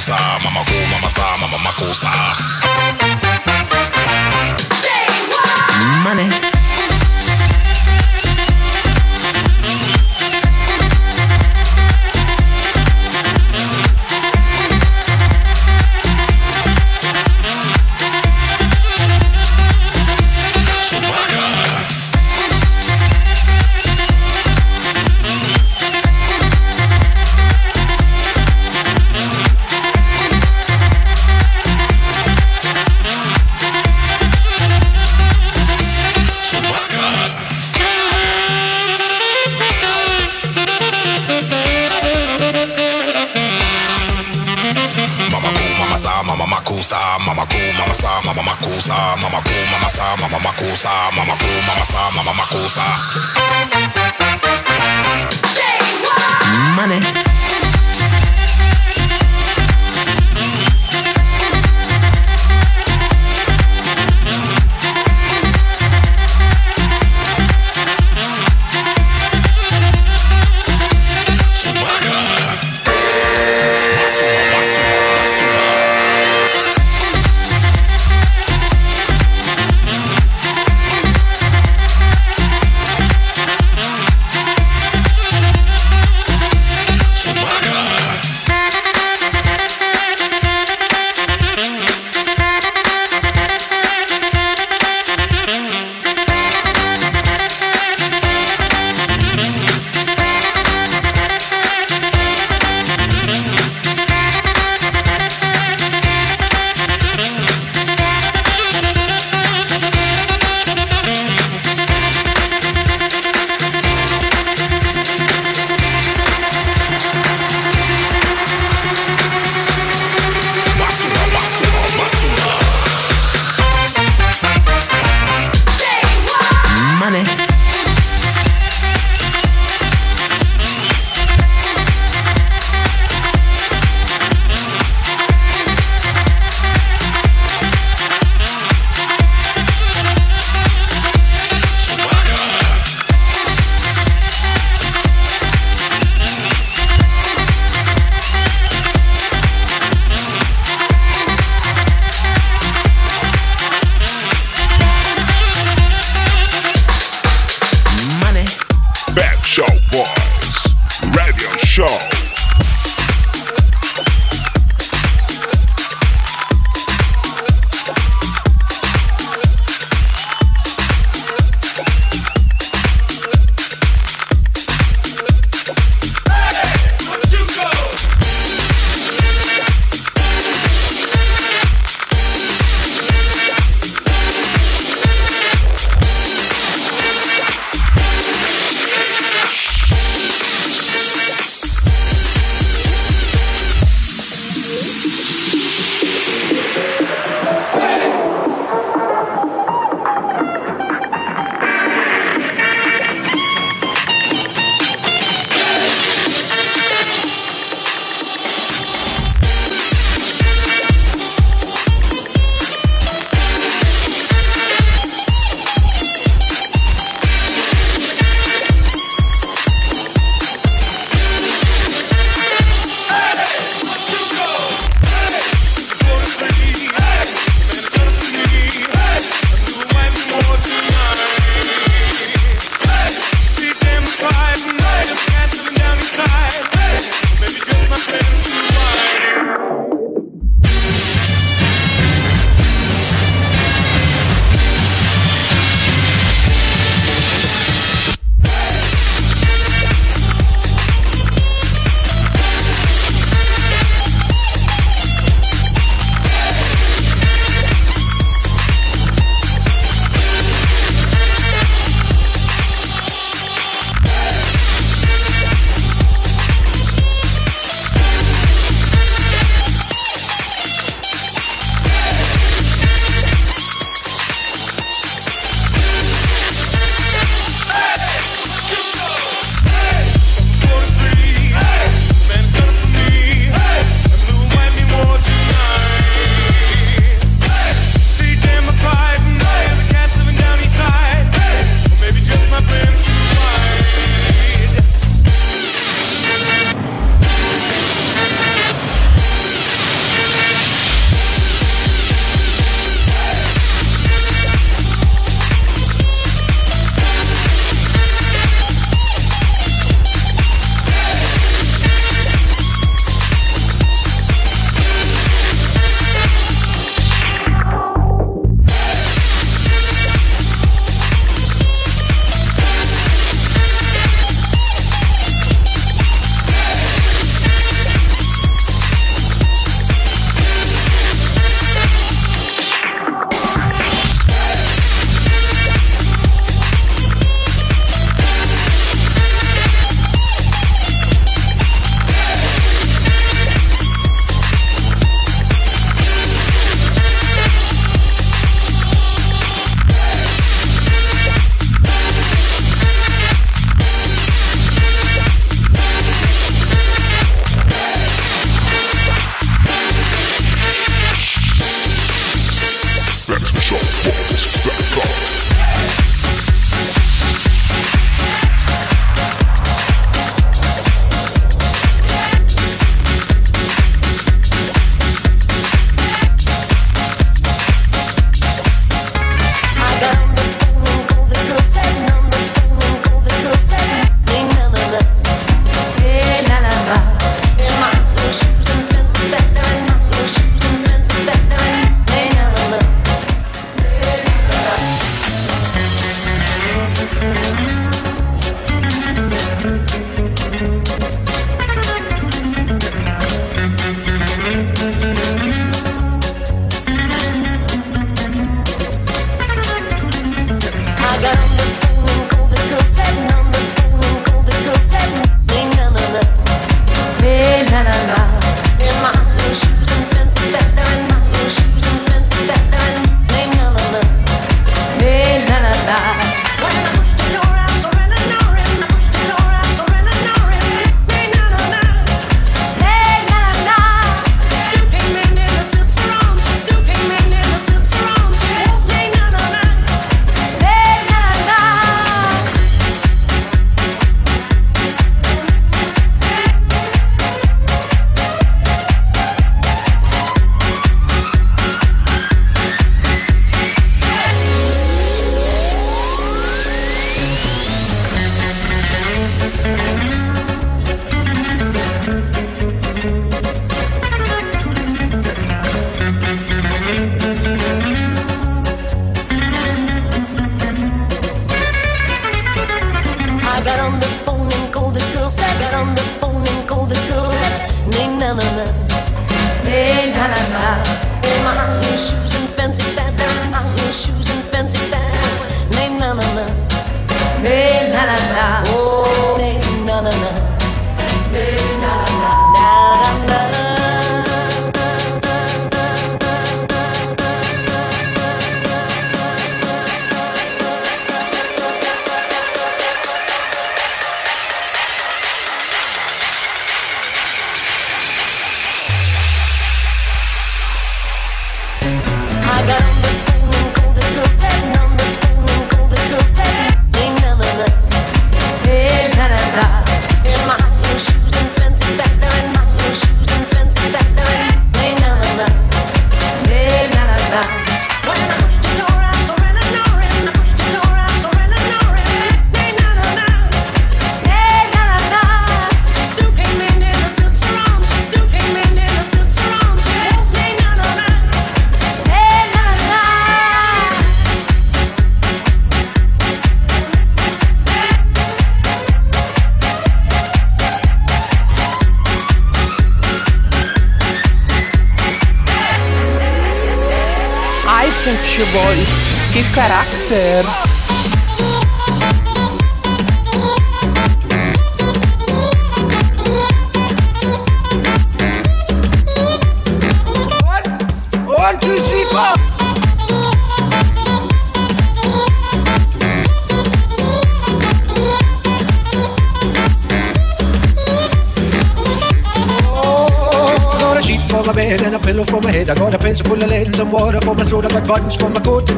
Makusa mama mama sa mama makusa mama ku mama sa. Mama makusa Money.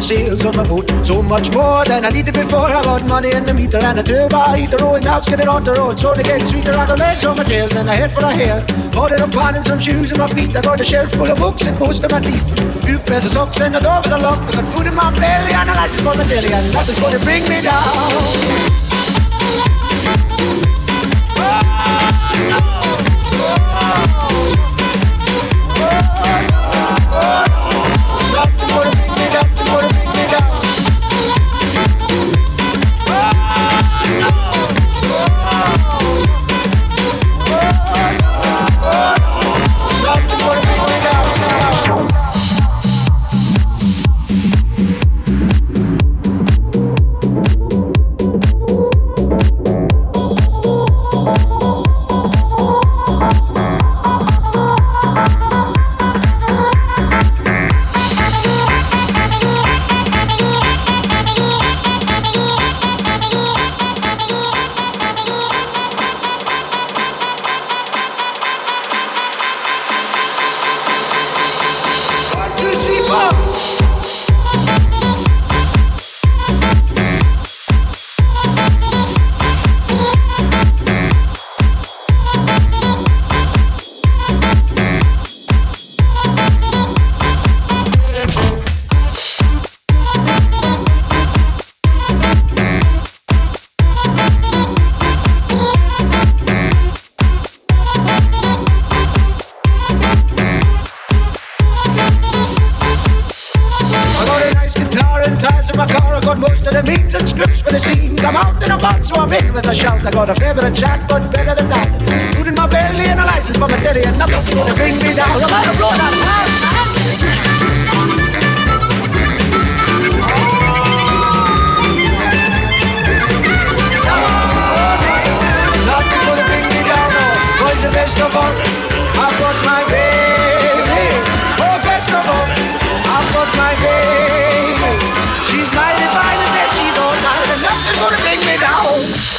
Seals on my boat. So much more than I needed before. I got money in the meter and a turbo heater. Oh, and now it's getting on the road. So they get sweeter. I got legs on my tails and a head for a hair. Bought a pan and some shoes in my feet. I got a shelf full of books and most of my teeth. Few pairs of socks and a door with a lock. I got food in my belly and a license for my daily. And nothing's gonna bring me down.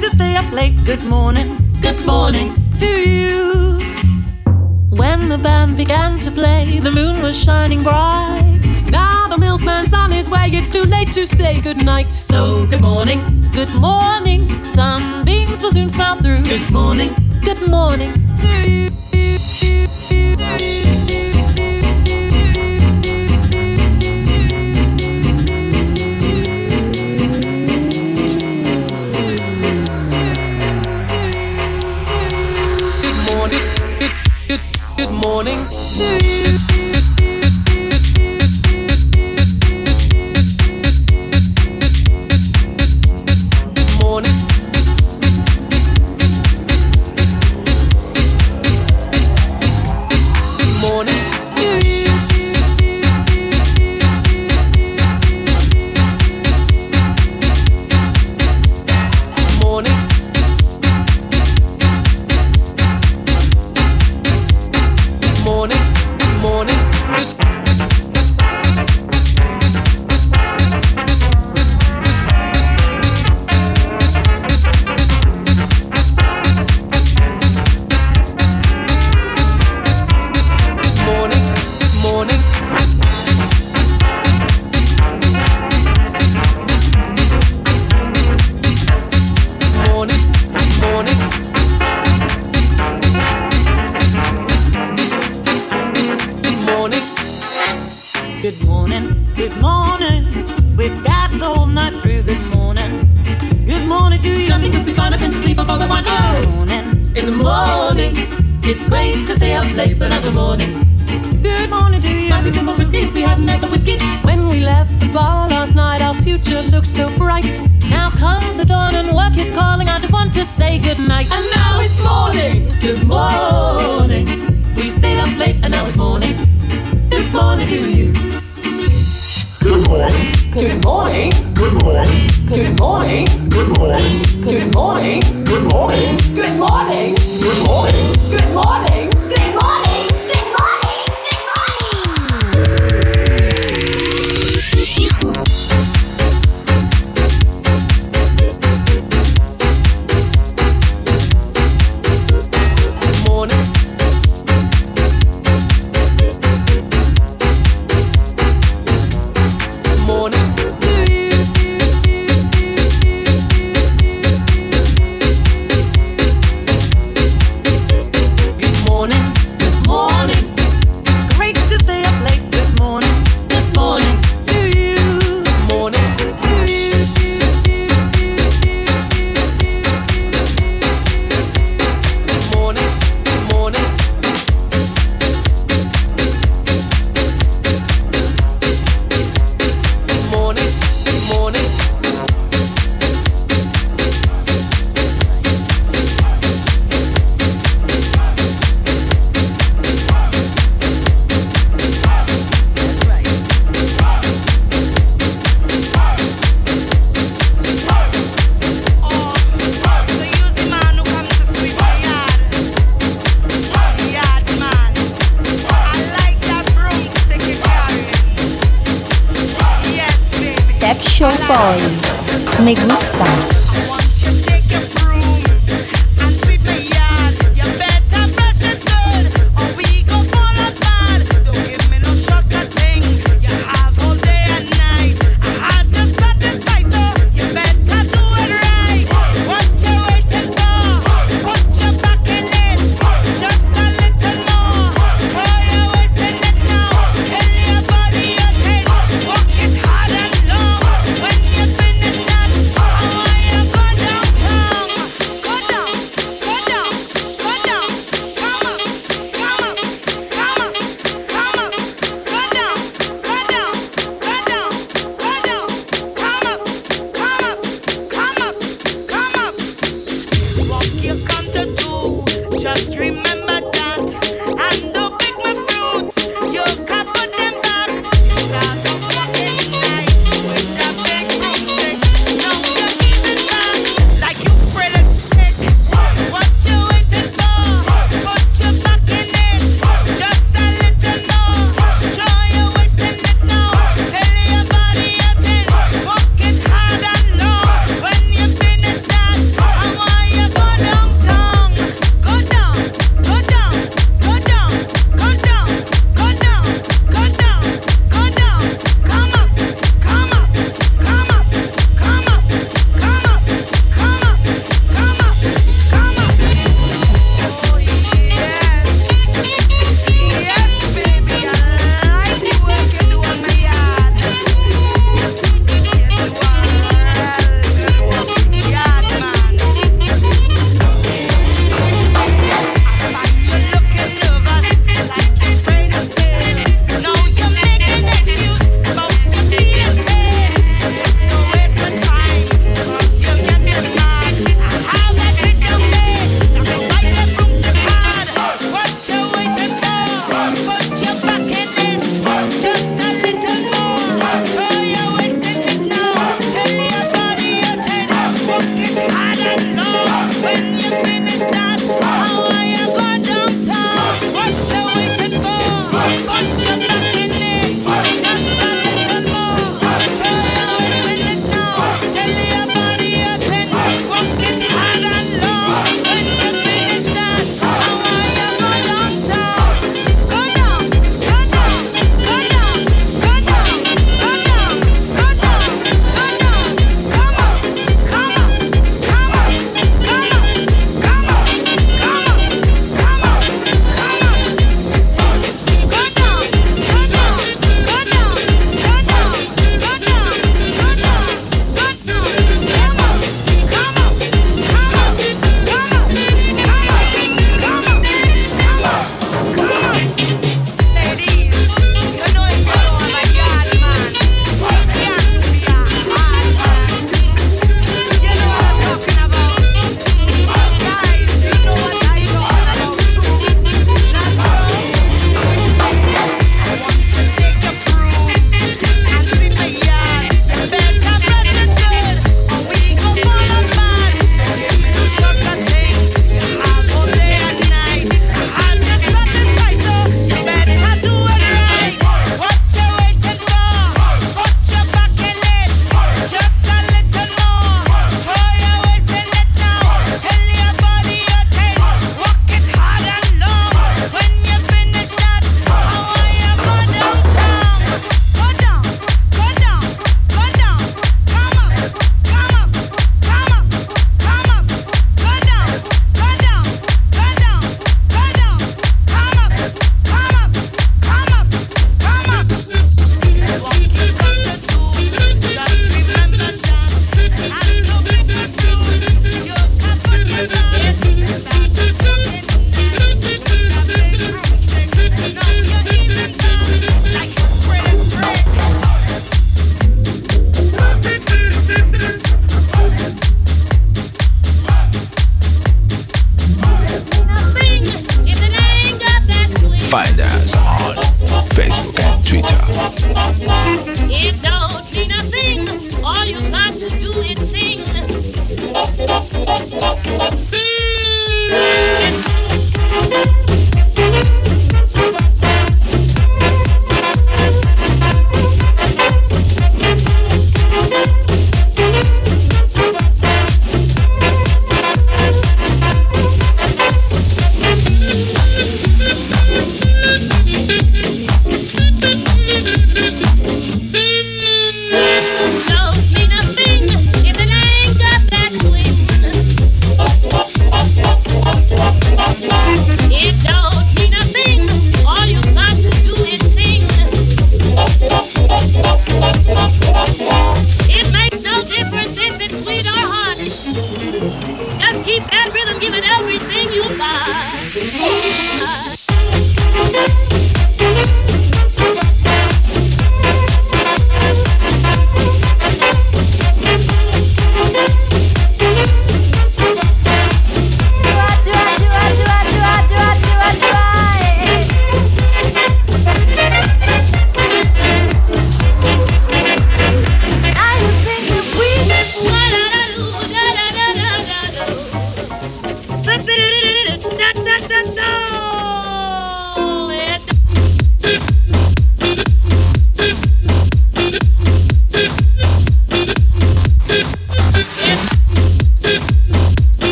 to stay up late. Good morning. Good morning to you. When the band began to play, the moon was shining bright. Now the milkman's on his way. It's too late to say good night. So, good morning. Good morning. Sunbeams will soon smile through. Good morning. Good morning to you. to you bar last night, our future looked so bright. Now comes the dawn and work is calling. I just want to say goodnight. And now it's morning. Good morning. We stayed up late and now it's morning. Good morning to you. Good morning. Good morning. Good morning. Good morning. Good morning. Good morning. Good morning. Good morning. Good morning. Good morning.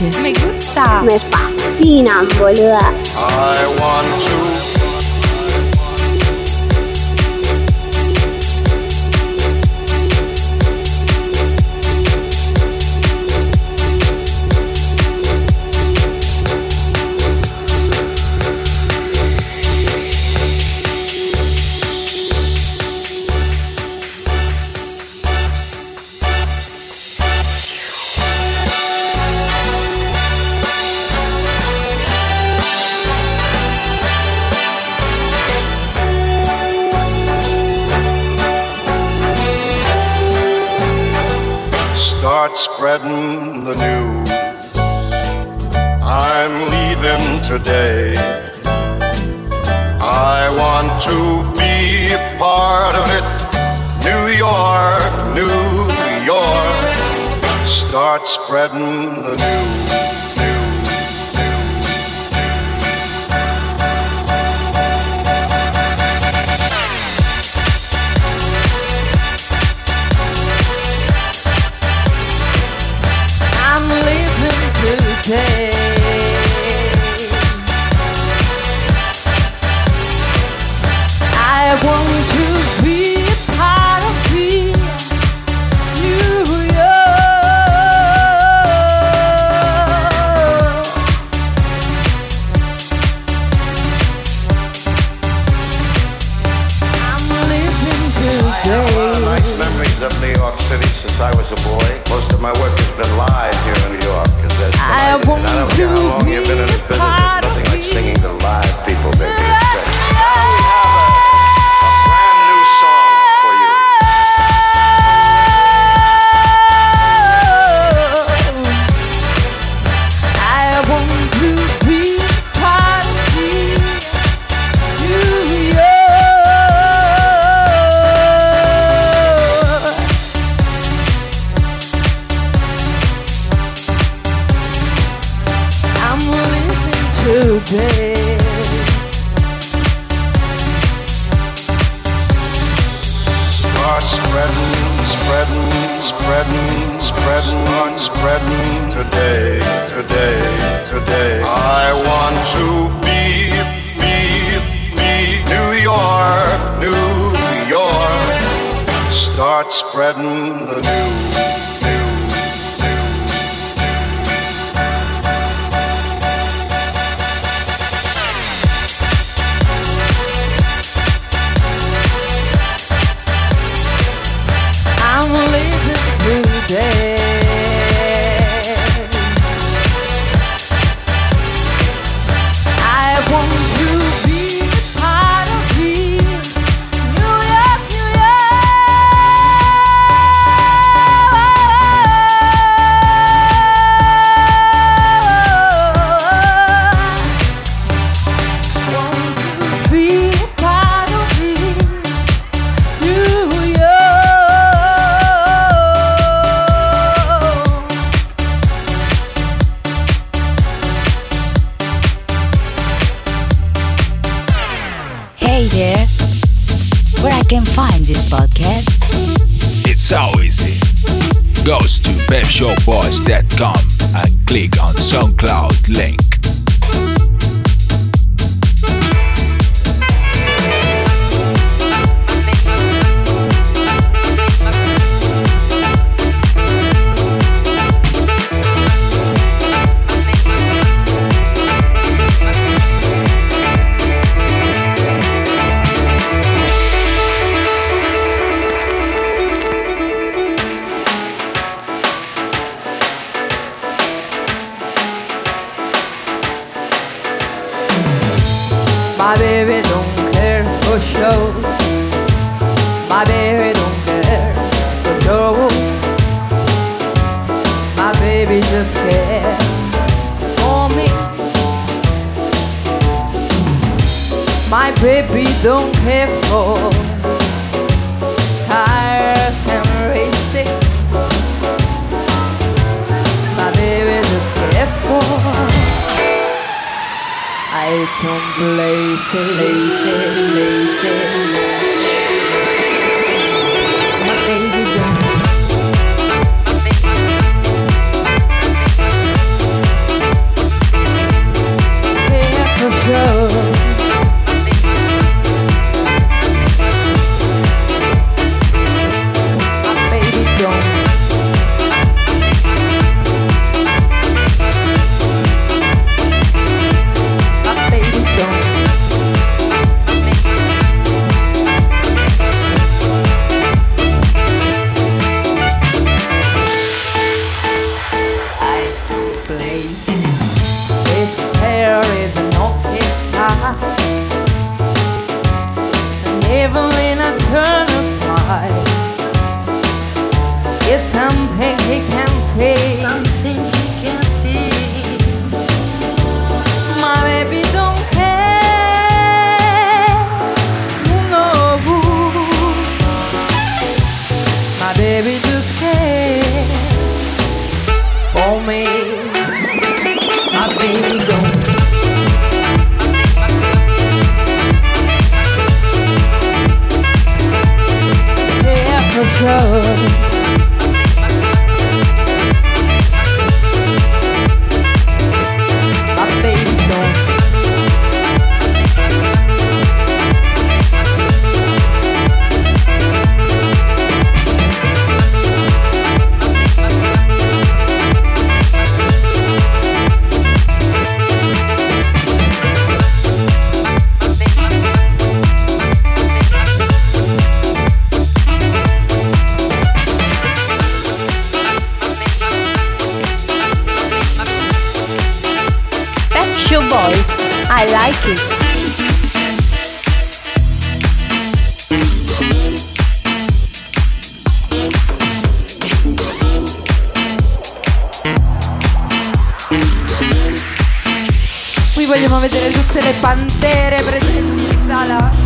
Me gusta. Me fascinan, boluda. I vedere tutte le pantere presenti in sala.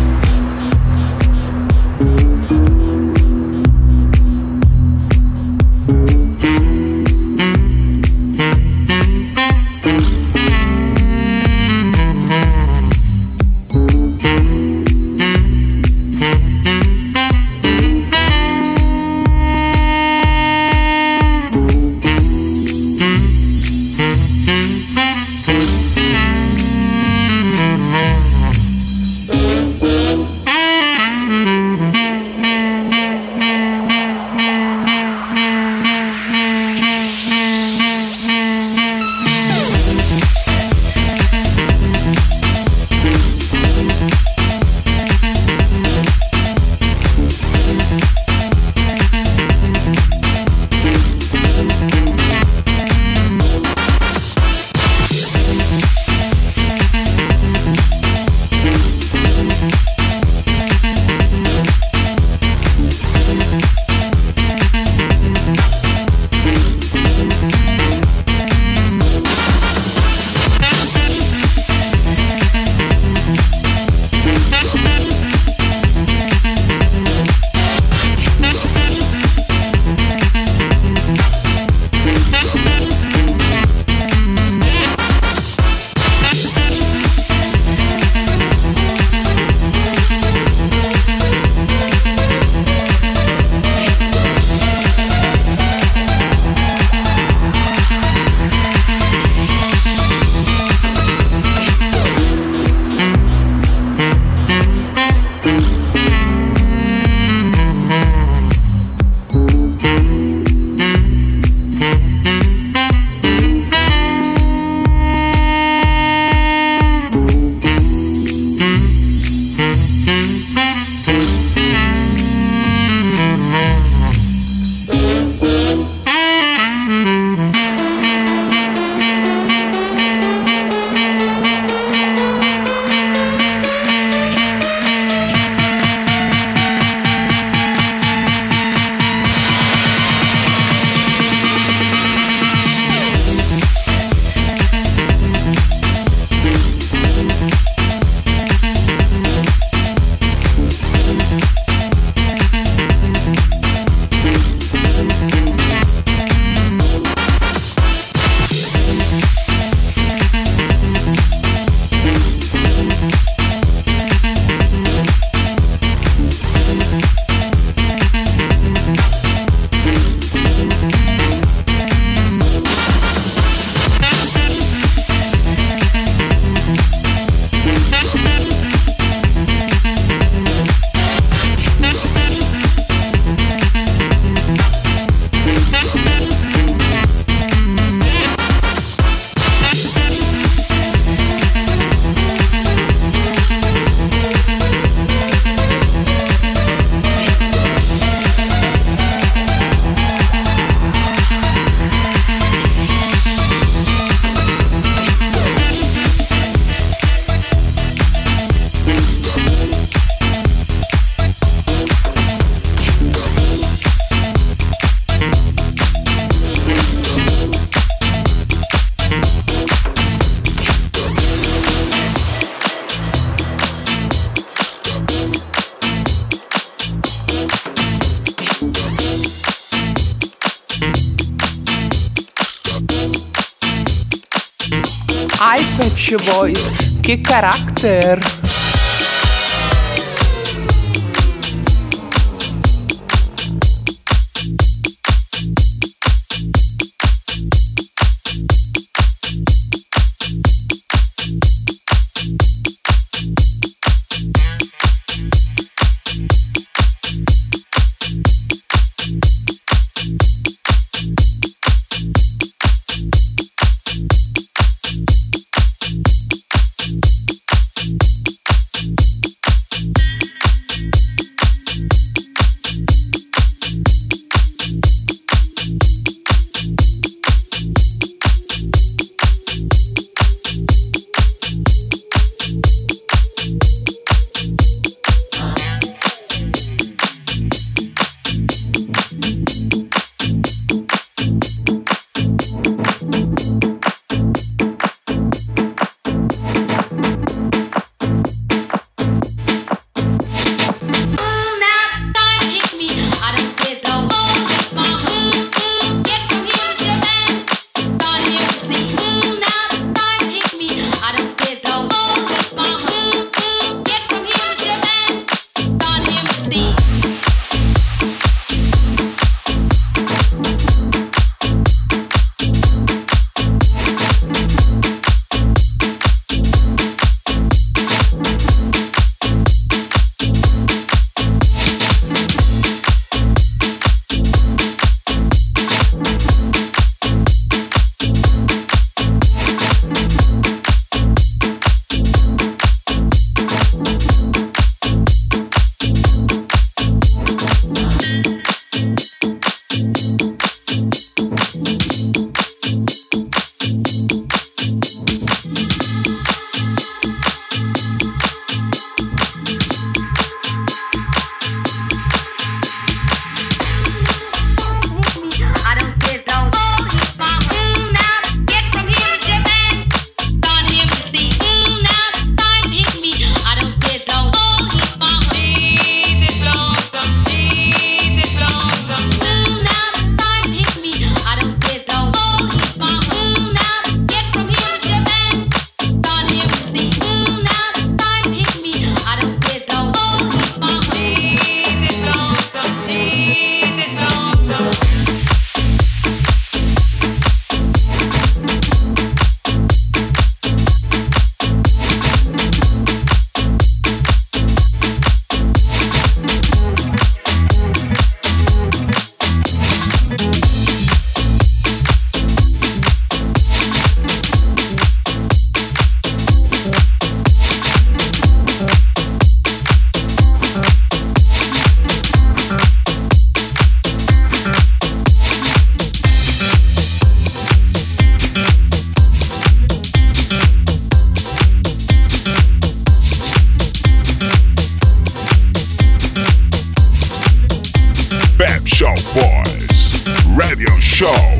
Boys. Che carattere! Fab Show Boys Radio Show.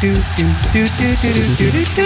do do do do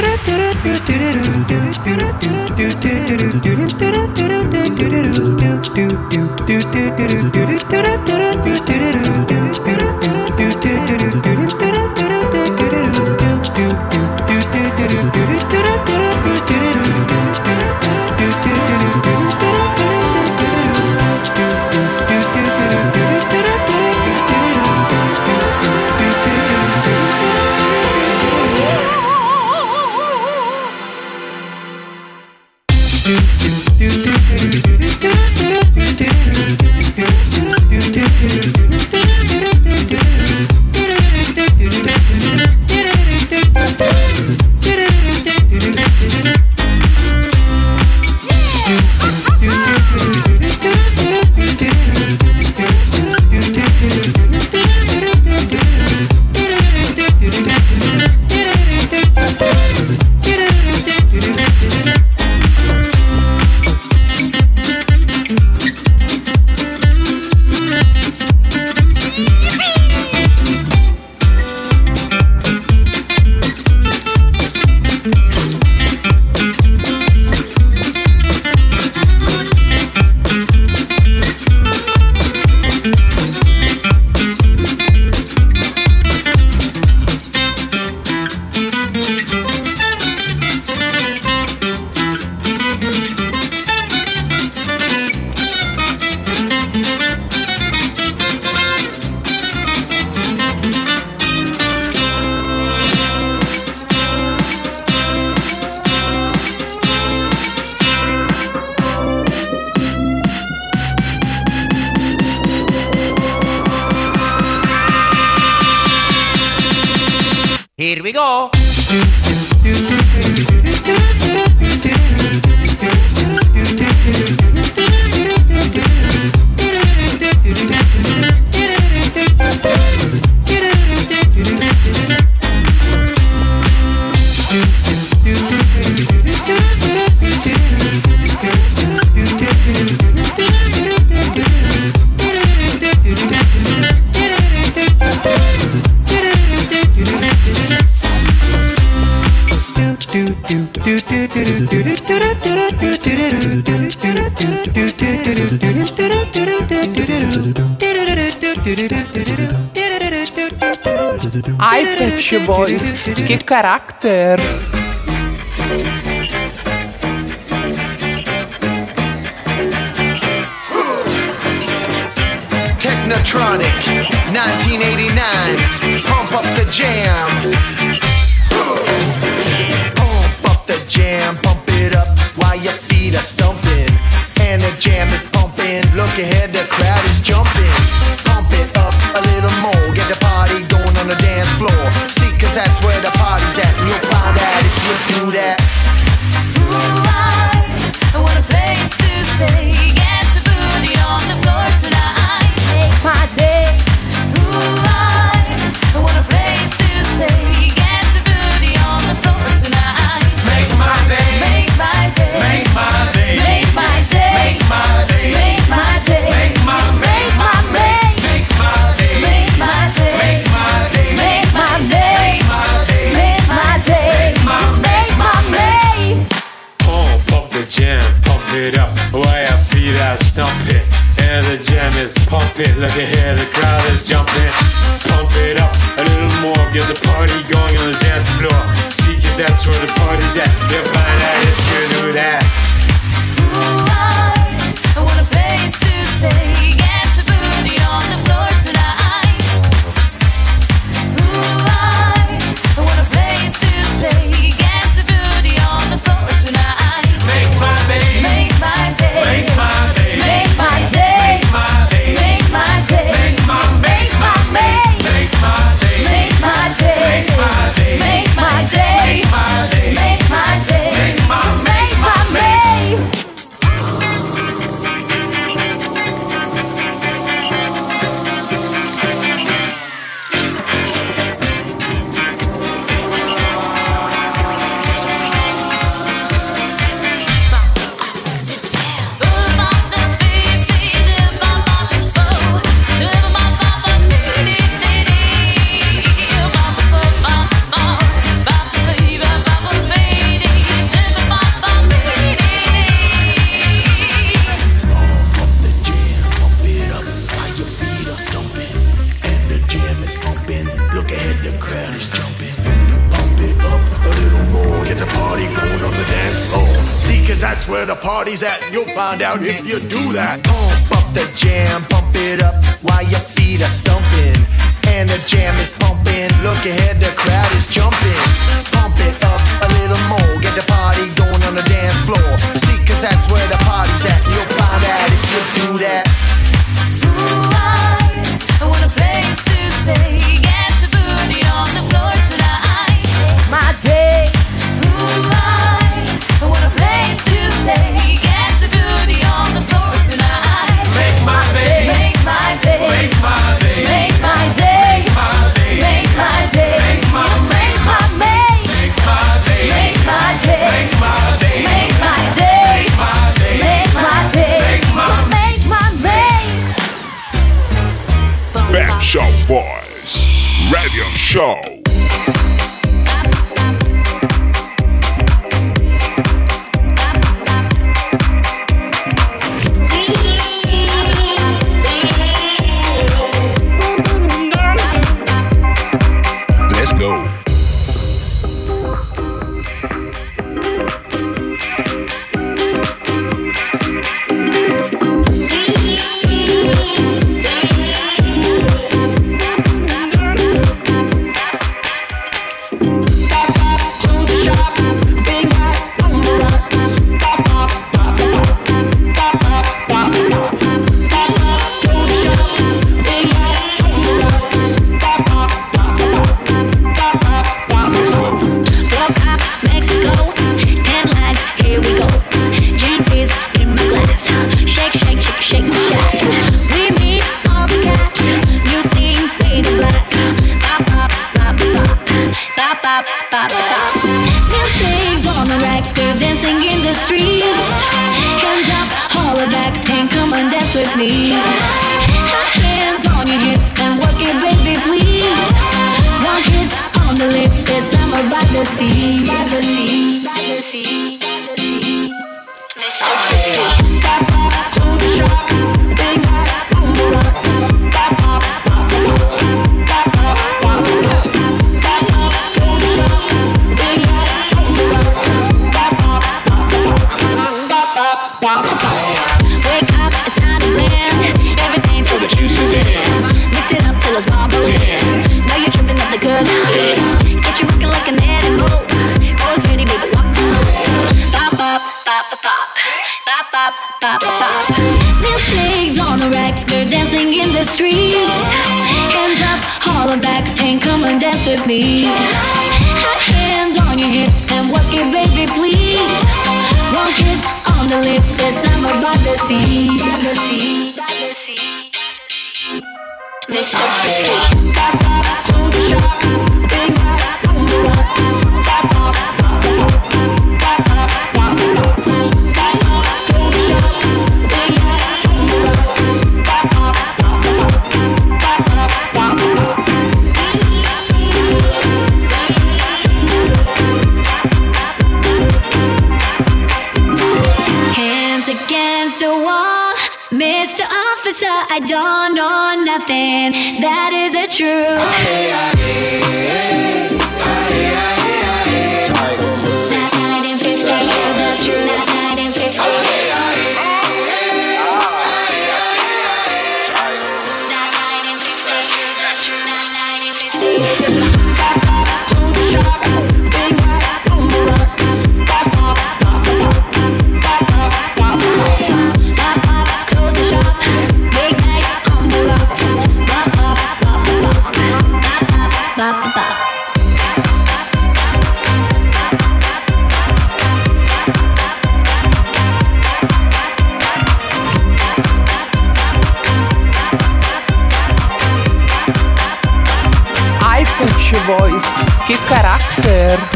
Ihr character. You'll find out if you do that. Pump up the jam, pump it up while your feet are stumping. And the jam is pumping. Look ahead, the crowd is jumping. Mr. Officer, I don't know nothing. That is the truth. Aye, aye, aye, there.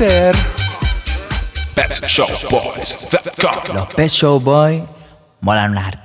Pet Shop Boys. The Los Pet Show Boys molan una.